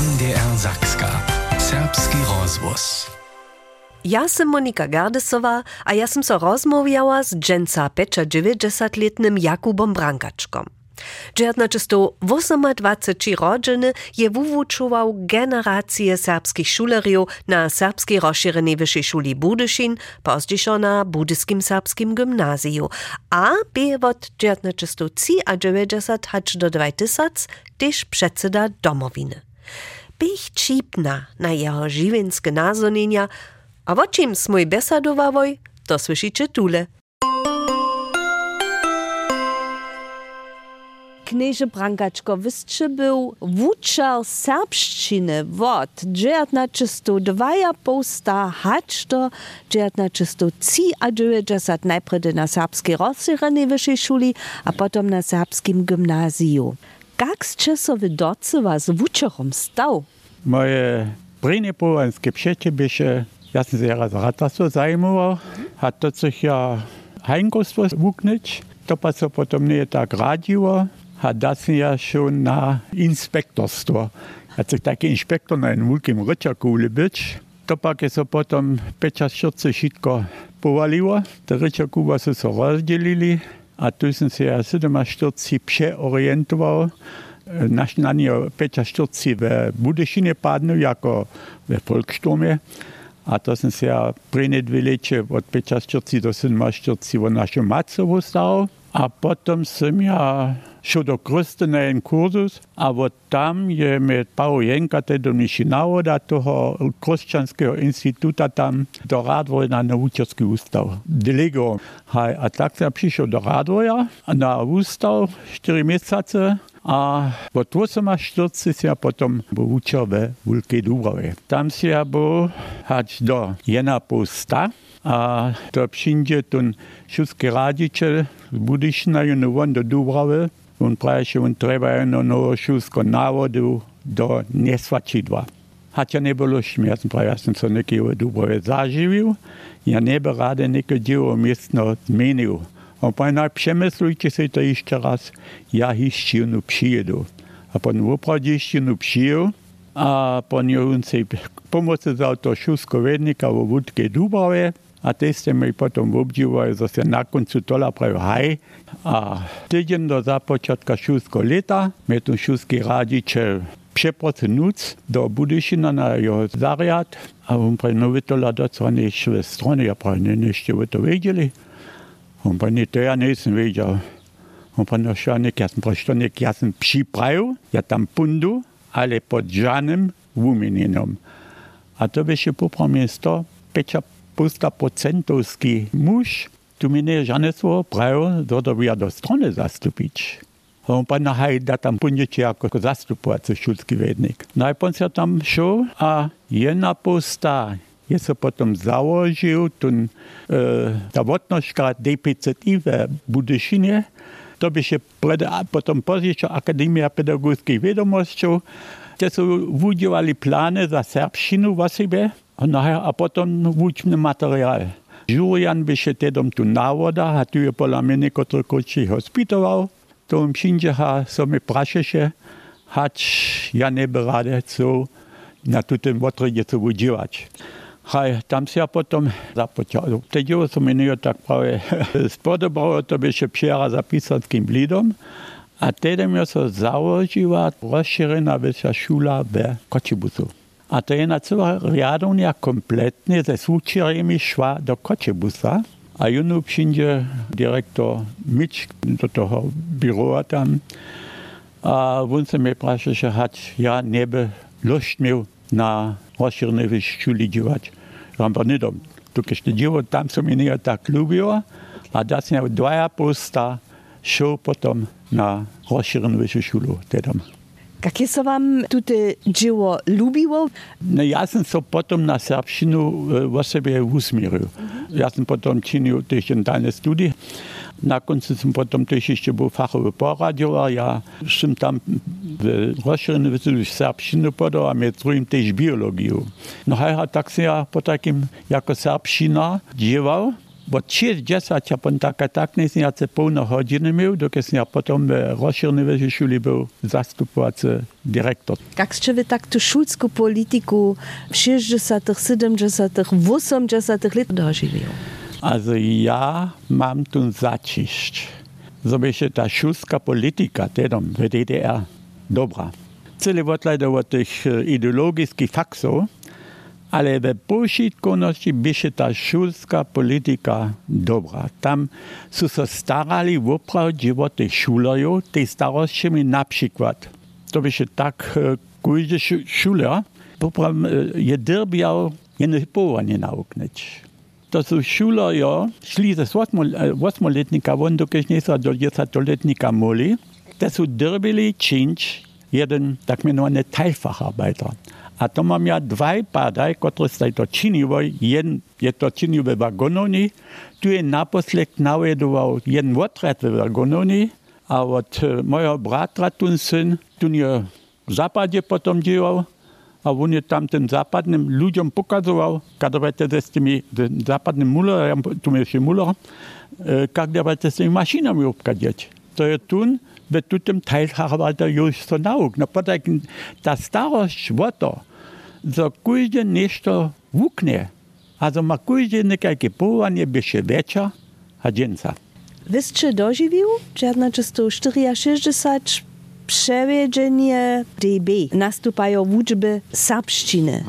NDR Zakska. Serbski rozwóz. Ja sam Monika Gardesowa, a ja sam so rozmawiała z dżęca Pecza 90-letnym Jakubom Brankaczkom. Dżerna czysto 28 rodziny je wuwuczował generacje serbskich szuleriów na serbskiej rozszerzonej wyższej szuli Budyszin, pozdzieszo na budyskim serbskim gimnazju, a by od dżerna czysto 3 a 90 hacz do 2000 też przedseda domowiny. Bych čipna na jeho živinske nazonjenja, a o čem smoj besadovavoj, to slyšíte tule. Knieże Brankaczko, wystrzy był wuczar serbszczyny wod, dziewiętna czystu dwaja posta hacz do dziewiętna czystu ci a dziewięćdziesiąt najpierw na serbskiej rozszerzonej wyższej szuli, a potem na serbskim gimnazjum. Jak z czasowy docy was wuczarom stał? Moje prine połańskie przecie bysze, ja sam się raz ratarstwo zajmował, a to coś ja hajnkostwo wuknąć, to pa co potem nie tak radziło, a das ja schon na inspektorstwo. Hat sich taki inspektor na einem wielkim ryczakule być, to pak je so potem 45 szitko powaliło, te ryczakuwa so so rozdzielili, a tu sam się ja 47 przeorientował, naš na nje peča štorci v Budešine padnu, jako v Volksturme. A to sem se ja prene dve leče od peča štorci do sedma štorci v našo Macovo stal. A potom sem ja šel do Kruste na en kurzus, a od tam je med Paul Jenka teda mišinavo da toho Kršćanského instituta tam do Radvoja na naučarski ustav. Delego. Haj, a tak sam prišel do Radvoja na ustav 4 mesace a po 48 ja potom był uczył we Wielkiej Dubrowie. Tam się ja był aż do jena posta, a to przyjdzie ten szóstki radziciel z Budyszna i on do Dubrowy. On prawie, on trzeba jedno nowe szóstko nawodu do nieswaczidła. Chociaż nie było śmierci, prawie, ja co niekiego Dubrowie zażywił, ja nie by rady niekiego dzieło miestno zmienił. A pana przemyslujcie sobie to jeszcze raz, ja hiszczynu przyjedu. A pan woprawdzie hiszczynu przyjął, a pan on sobie pomocy za to szóstkowiednika w Wódkie Dubrawie, a też mi potem obdziwał, że się na końcu tola prawie haj, a tydzień do zapoczątka szóstko lata, mnie tu szóstki radziciel przeprocenut do Budyszyna na jeho zariad, a on prawie nowy tola do co nie szły strony, ja prawie nie jeszcze to wiedzieli. On pa ni to ja nisem videl. On pa no jaz sem prišel nekaj, jaz sem připravil, ja tam pundu, ale pod žanem vumeninom. A to by še popra mesto, peča pusta procentovski muž, tu mi ne žane svojo pravil, da bi ja do strone zastupič. On pa nahaj, da tam pundiče jako zastupovací šulský vednik. Najpon se tam šel a jedna posta je se potom založil ten, e, ta vodnožka DPCI v Budyšinie. To by się pred, potom později Akademia pedagogických vědomostí, kde jsou udělali plány za serbštinu v sebe a potom učný materiál. Julian by się tedom tu návoda, a tu je podle mě někotro koči hospitoval. To im všinže ha so mi prašeše, hač ja neby rade co na tutem vodrodě co udělat. Haj, tam się potom započal. Teď som mi tak prawie spodobalo, to by się przyjara za pisarským blidom. A tedy mi sa założyła rozszerzona wyższa szula w Kociebusu. A to je na kompletnie ze słuczerami szła do Kociebusa. A junu przyjdzie dyrektor Mitch do toho biura tam. A on se mnie ja nie by miał na rozszerzonej szuli działać. Tam pa nedom. Tukaj še djevo, tam so mi nije tak ljubilo, a da sam ja dvaja posta šel potom na šulu. Tedom. Jakie so wam tutaj dzieło lubiło? No ja sam so potom na serbszczynu o sobie usmierzył. Ja sam potom czynił też dentalne studie. Na końcu sam potom też jeszcze był fachowy poradził, a ja sam tam w rozszerzonej w serbszczynu podał, a mnie drugim też biologię. No a tak się ja po jako serbszczyna dziewał. Bo 60 a pon taka tak se pełno godziny miał, dokąd ja potem w rozszerzonej szuli był zastupowacy dyrektor. Jak ste wy tak tu szulską polityku w 60 70 80 lat dożywił? Also ja mam tu zaciść, się ta szulska polityka tedom w DDR dobra. Cyle odlejda od tych ideologickich faksów, ale we pošitkovnosti byše ta šulska politika dobra. Tam su se starali opravdu o tých šulerov, tej starostmi napríklad. To byše tak, každý šuler poprav je drbiał jedno powanie nauknąć. To są šulerio, šli ze 8-letnika von, dokąd nie do 10-letnika moli, to są drbili czynć jeden tak mianowany Teilfacharbeiter. A to mam ja dwaj padaj, które z to czyniło. Jeden je to czynił w wagononi, tu je naposled nawedował jeden odred w wagononi, a od mojego bratra tu syn, tu nie w zapadzie potom działał, a on je tam tym zapadnym ludziom pokazywał, kiedy z tymi zapadnym mullerem, tu jeszcze muller, jak z tymi maszynami obkadzieć. To je tun, by tu tym Teilfacharbeiter już so nauk. No potem ta starość, woto, za każdy nešto wuknie. Also ma każdy nekajkie powanie byście wiecza, a dzienca. Wyście dożywił, że na czysto 64 przewiedzenie DB nastupają uczby serbszczyny.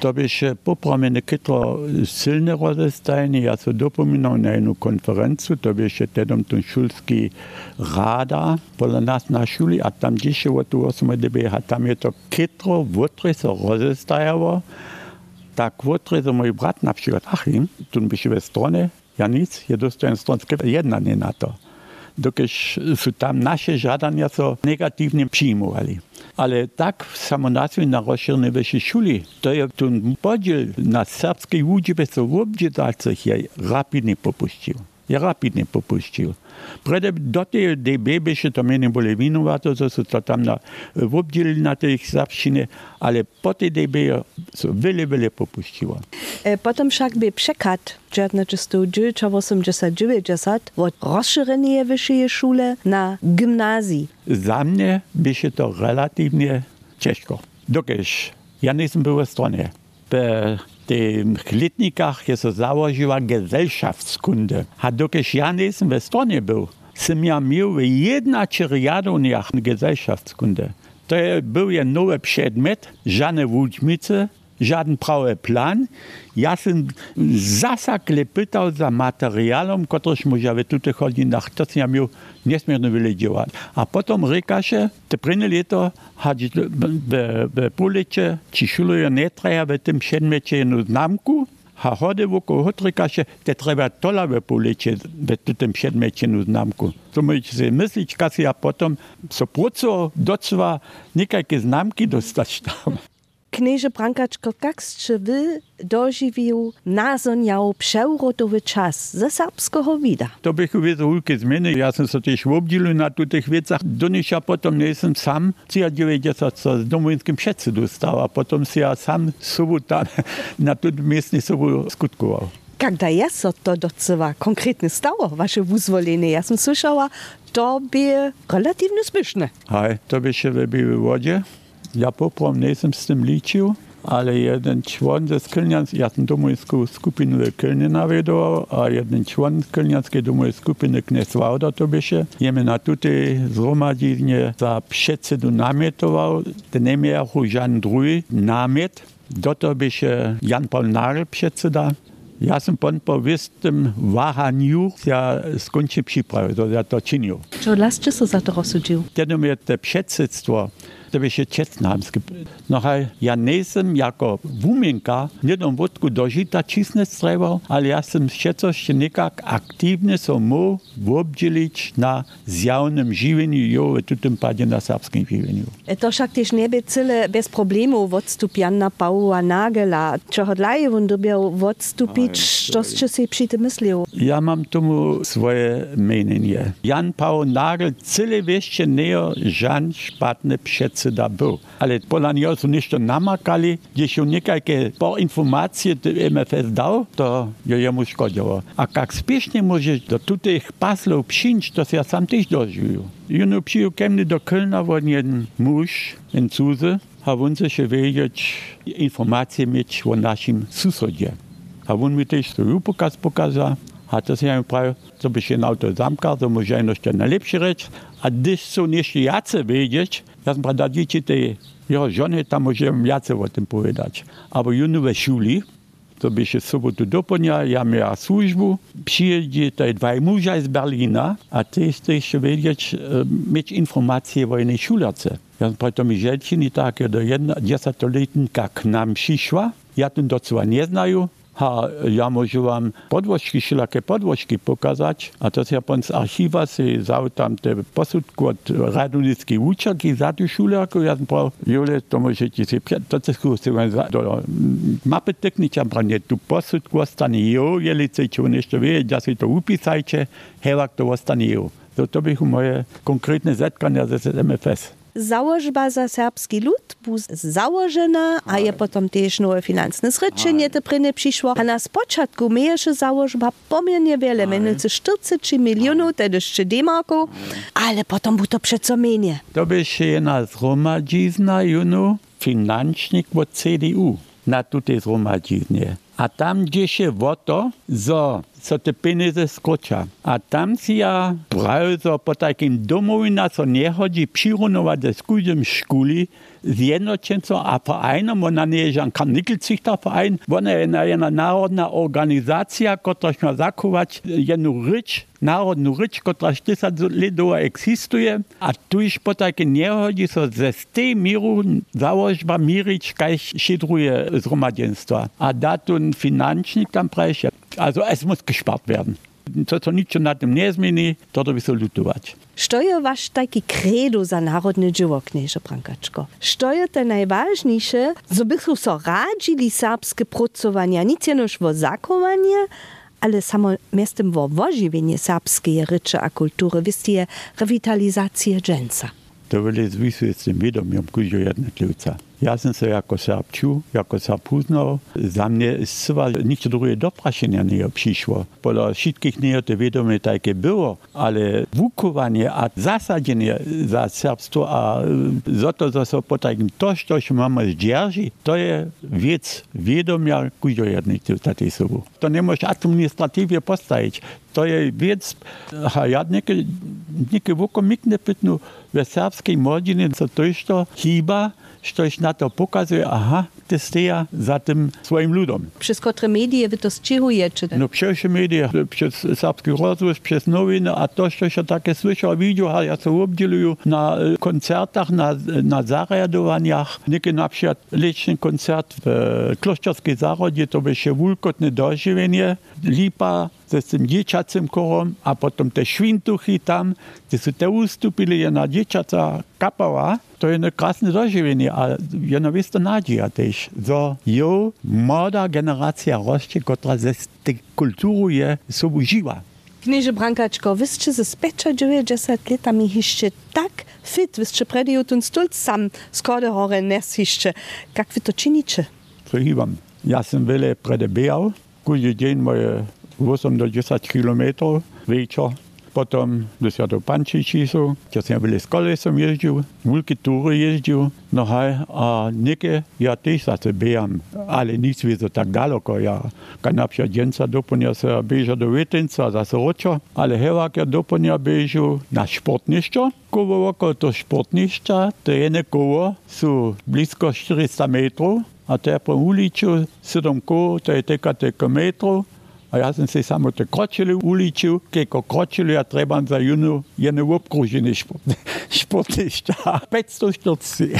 To byście poprawne kytro silne rozestajenie. Ja so dopominał na jedną konferencję, to byście tedom ten szulski rada pola nas na szuli, a tam dzisiaj o tu 8 DB, a tam je to kytro wotre so rozestajało. Tak wotre so mój brat na przykład Achim, tu byście we stronie, ja nic, je dostaję stronské jedna nie na to. Dokiż su tam nasze żadania so negatywnie przyjmowali. Ale tak samonację na rozszerzonej wyższej szuli, to je ten podziel na serbskiej uczbie so w obdziedalcach je rapidnie popuścił. Je rapidnie popuścił. Prede do tej DB byście to mnie nie boli winowato, że su to tam na, w na tej serbszczynie, ale po tej DB so wiele, wiele popuściło. E, Potem však by překat, že na čisto 1989 od rozšíření vyšší šule na gymnázii. Za mnie byście to relatywnie ciężko. Dokiż ja nie jestem był w stronie. W tych letnikach jest to założyła Gesellschaftskunde. A dokiż ja nie jestem w stronie był, sam ja miał w jedna czeriadoniach Gesellschaftskunde. To był je nowy przedmiot, żadne wódźmice, żaden prawy plan. Ja sam zasakle pytał za materialom, któryś może w tutych godzinach, to ja miał niesmiernie wiele działać. A potem ryka się, te prynne leto, chodzi w polecie, ci szuluje nie trzeba w tym przedmiocie jedną znamku, a chody wokół hotryka się, te trzeba tola w polecie, w tym przedmiocie jedną znamku. To możecie sobie myśleć, kad ja potem so proco docva nekakie znamki dostać tam. Knieże Brankaczko, jak ste wy dożywił nazoniał przewrotowy czas ze serbskiego wida? To bych uwiedzał wielkie zmiany. Ja sam się też obdzielił na tych wiecach. Do nich ja potem nie jestem sam. Ja 90 z domowinskim przedzy dostał, a potem się ja sam sobą tam na tym miejscu sobą skutkował. Когда jest to docewa konkretnie stało, wasze wyzwolenie, ja sam słyszała, to by relatywnie zbyszne. Hej, to by się wybiły w wodzie. Ja poprom nie jestem z tym liczył, ale jeden człon ze sam domowinską skupinę w Kylnie nawiadował, a jeden człon z Kylnianskiej domowej skupiny Knes Wauda to by się. Jemy na tutaj zgromadzenie za przedsedu namietował, ten miał żaden drugi namiet. Do to by się Jan Paul Nagel przedseda. Ja sam pon po wystym wahaniu ja skończył przyprawy, to ja to czynił. Čo lasče so za to rozsudził? Wtedy mnie te przedsedztwo, to by się Czesnamskie. No a ja nie jestem jako wumienka, nie dom wodku dożyta cisne strewał, ale ja jestem coś niekak aktywnie so mógł obdzielić na zjawnym żywieniu, jo, w tym padzie na serbskim żywieniu. E, To však tiež nebe celé bez problémov odstup Jana Paula Nagela. Čo hodlaje on dobiał odstupić, čo ste si przy tym myslil? Ja mam tomu swoje mienienie. Jan Paul Nagel cyle wieście nie żan szpatny przed da był. Ale pola niego są jeszcze namakali, gdzie się niekajkie po informacje MFS dał, to jemu szkodziło. A jak spiesznie możesz do tych paslów przyjść, to ja sam też dożył. Juno przyjął kemny do Kölna, wo jeden mąż, ten cudzy, a on się wiedzieć, informacje mieć o naszym susodzie. A on mi swój pokaz pokazał, a to co by się na auto zamkał, to może jeszcze najlepsze rzecz. A gdyż są jeszcze jacy wiedzieć, ja prawda dzieci tej jeho żony, tam możemy jacy o tym powiedzieć. Ale juno we szuli, to by się sobotu do dnia, ja miała służbu, przyjedzie te dwaj muża z Berlina, a ty jesteś wiedzieć, mieć informacje o jednej szulerce. Ja mi żelčiny takie do jedna dziesięcioletnika k nam przyszła, ja ten docela nie znają, a ja môžu vám podvožky, šilaké podvožky pokazať. A to ja pon z archíva si zau tam te posudku od radunickej účelky za tú šuliarku. Ja som prav, Jule, to môžete si prijať, to sa skúsi do mapy techniča, nie tú posudku ostane jo, jelice, čo nešto vie, ja si to upísajte, hevak to ostane jo. To, to bych moje konkrétne zetkania ze MFS. Założba za serbski lud był założona, a je potem też nowe finansowe zryczenie te pryny przyszło. A na początku miejsze założba pomiernie wiele, mianowicie 40 milionów, tedy jeszcze D-marków, ale potem było to przeco mniej. To by się jedna zgromadzizna, juno, financznik od CDU na tutaj zgromadziznie. A tam gdzie się o to, co te pieniądze skoča. A tam si ja brał po takim domowi, na co nie chodzi, przyrunować ze skórzem szkuli, zjednoczeńcą, a vereinom, ona nie jest żaden karnikelcichter verein, ona jest jedna narodna organizacja, która ma zachować jedną rycz, narodną rycz, która 40 lat eksistuje, a tu już po takie nie chodzi, so ze z tej miru założba mirić, kaj szydruje. A da tu financznik tam prejść. Also es muss gespart werden. To, co nic na tym nie zmieni, to to by się lutować. Što je vaš taki kredo za narodne dživo, knieže Brankačko? Što je to najvažnejše, zo bychu so radzili serbskie pracowania, nic jenoż wo zakowanie, ale samo miestem wo wožiwienie serbskiej ryczy a kultury, wistie rewitalizację dżęca. To byli zwisy z tym wiadomiem, kuźo jednotlivca. Ja sam se jako čuł, jako Serb uznał. Za mnie chyba nikt drugie dopraszenia nie przyszło. Pola wszystkich nie to wiadomo takie było, ale wukowanie a zasadzenie za serbstwo, a za to, że so po takim to, co mamy zdzierży, to jest wiec wiadomia jednotlivca tej sobą. To nie możesz administratywie postawić. To jest wiec, a ja niekie, niekie woko mikne pytnu, w serbskiej młodziny, co to jest to chyba, Štož na to pokazuje, aha, ty steja za tym swoim ludom. Przez które medie wy to sčihujecie? No przez media, przez serbski rozwój, przez nowiny, a to, co się takie słyszał, widział, ja się obdzieluję na koncertach, na, na zariadowaniach. Niekie na przykład leczny koncert w Kloszczowskiej Zarodzie, to by się wulkotne dożywienie, lipa, ze tym dzieciacym korom, a potem te świntuchy tam, gdzie są te ustupili, na dzieciaca kapała, to jest krasne dożywienie, a jedna jest to nadzieja też, że jo młoda generacja rośnie, która ze tej kultury sobą żyła. Knieże Brankačko, wy ste ze specza 90 latami jeszcze tak fit, wy ste predi ten stolc sam skoro hore nes jeszcze. Jak wy to czynicie? Ja jestem wiele predebijał, każdy dzień moje 80 km večer. Potom do Svetopančiči so, ker sem bil s kolesom jezdil, velike ture jezdil, no haj, a nekaj ja tež zase bejam, ali nič vezo tako daleko, ja, kaj napša djenca doponja se beža do vetenca, zase ročo, ali hevak je doponja bežil na športniščo, kovo oko to športnišča, to je nekovo, so blisko 400 metrov, a to je po uliču, sedem ko, to je tekate kilometrov, A ja sam si samo te kročili uličil, keko kročili, a trebam za juno jedne obkružene športišta. 540.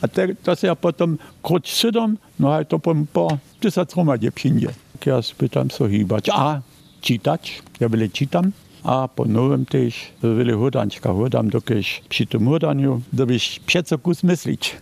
A te, to se ja potom kroč sedom, no a to potom po 10 hromadě přijde. Ja spytam so hýbať. A čítať, ja veľa čítam. A po nowym też wiele hodančka hodam, dokiż przy tym hodaniu, dobyś przeco kus myślić.